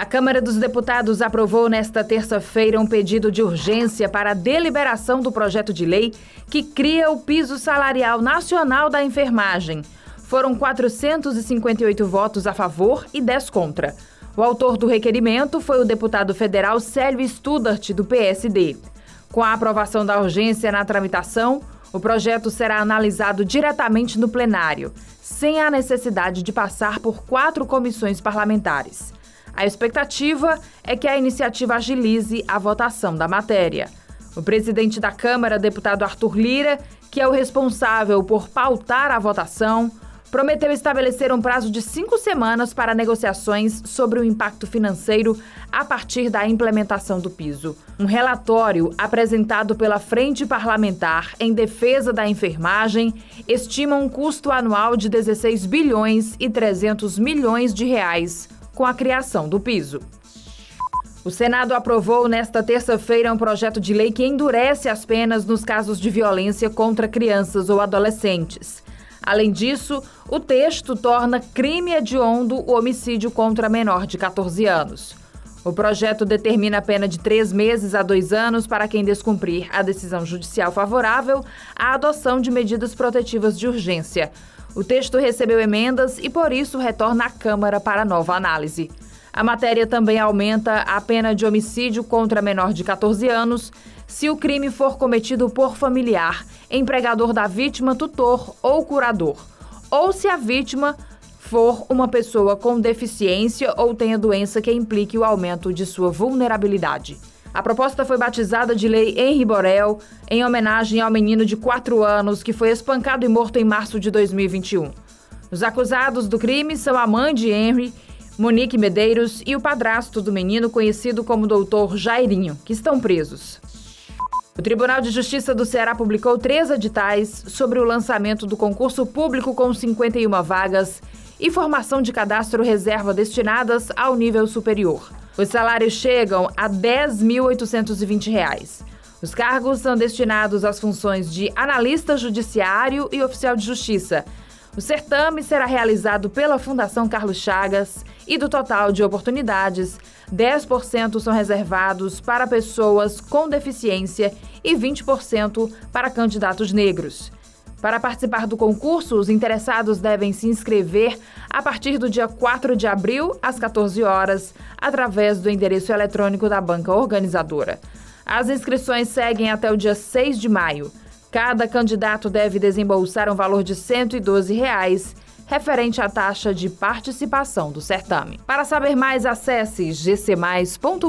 A Câmara dos Deputados aprovou nesta terça-feira um pedido de urgência para a deliberação do projeto de lei que cria o piso salarial nacional da enfermagem. Foram 458 votos a favor e 10 contra. O autor do requerimento foi o deputado federal Célio Studart, do PSD. Com a aprovação da urgência na tramitação, o projeto será analisado diretamente no plenário, sem a necessidade de passar por quatro comissões parlamentares. A expectativa é que a iniciativa agilize a votação da matéria. O presidente da Câmara, deputado Arthur Lira, que é o responsável por pautar a votação, prometeu estabelecer um prazo de cinco semanas para negociações sobre o impacto financeiro a partir da implementação do piso. Um relatório apresentado pela Frente Parlamentar em Defesa da Enfermagem estima um custo anual de 16 bilhões e 300 milhões de reais com a criação do piso. O Senado aprovou nesta terça-feira um projeto de lei que endurece as penas nos casos de violência contra crianças ou adolescentes. Além disso, o texto torna crime hediondo o homicídio contra menor de 14 anos. O projeto determina a pena de três meses a dois anos para quem descumprir a decisão judicial favorável à adoção de medidas protetivas de urgência. O texto recebeu emendas e, por isso, retorna à Câmara para nova análise. A matéria também aumenta a pena de homicídio contra menor de 14 anos se o crime for cometido por familiar, empregador da vítima, tutor ou curador, ou se a vítima for uma pessoa com deficiência ou tenha doença que implique o aumento de sua vulnerabilidade. A proposta foi batizada de Lei Henri Borel, em homenagem ao menino de 4 anos que foi espancado e morto em março de 2021. Os acusados do crime são a mãe de Henry, Monique Medeiros, e o padrasto do menino, conhecido como Doutor Jairinho, que estão presos. O Tribunal de Justiça do Ceará publicou três editais sobre o lançamento do concurso público com 51 vagas e formação de cadastro reserva destinadas ao nível superior. Os salários chegam a R$ 10.820. Os cargos são destinados às funções de analista judiciário e oficial de justiça. O certame será realizado pela Fundação Carlos Chagas e do total de oportunidades, 10% são reservados para pessoas com deficiência e 20% para candidatos negros. Para participar do concurso, os interessados devem se inscrever a partir do dia 4 de abril, às 14 horas, através do endereço eletrônico da banca organizadora. As inscrições seguem até o dia 6 de maio. Cada candidato deve desembolsar um valor de 112 reais, referente à taxa de participação do certame. Para saber mais, acesse gcmais.com.br.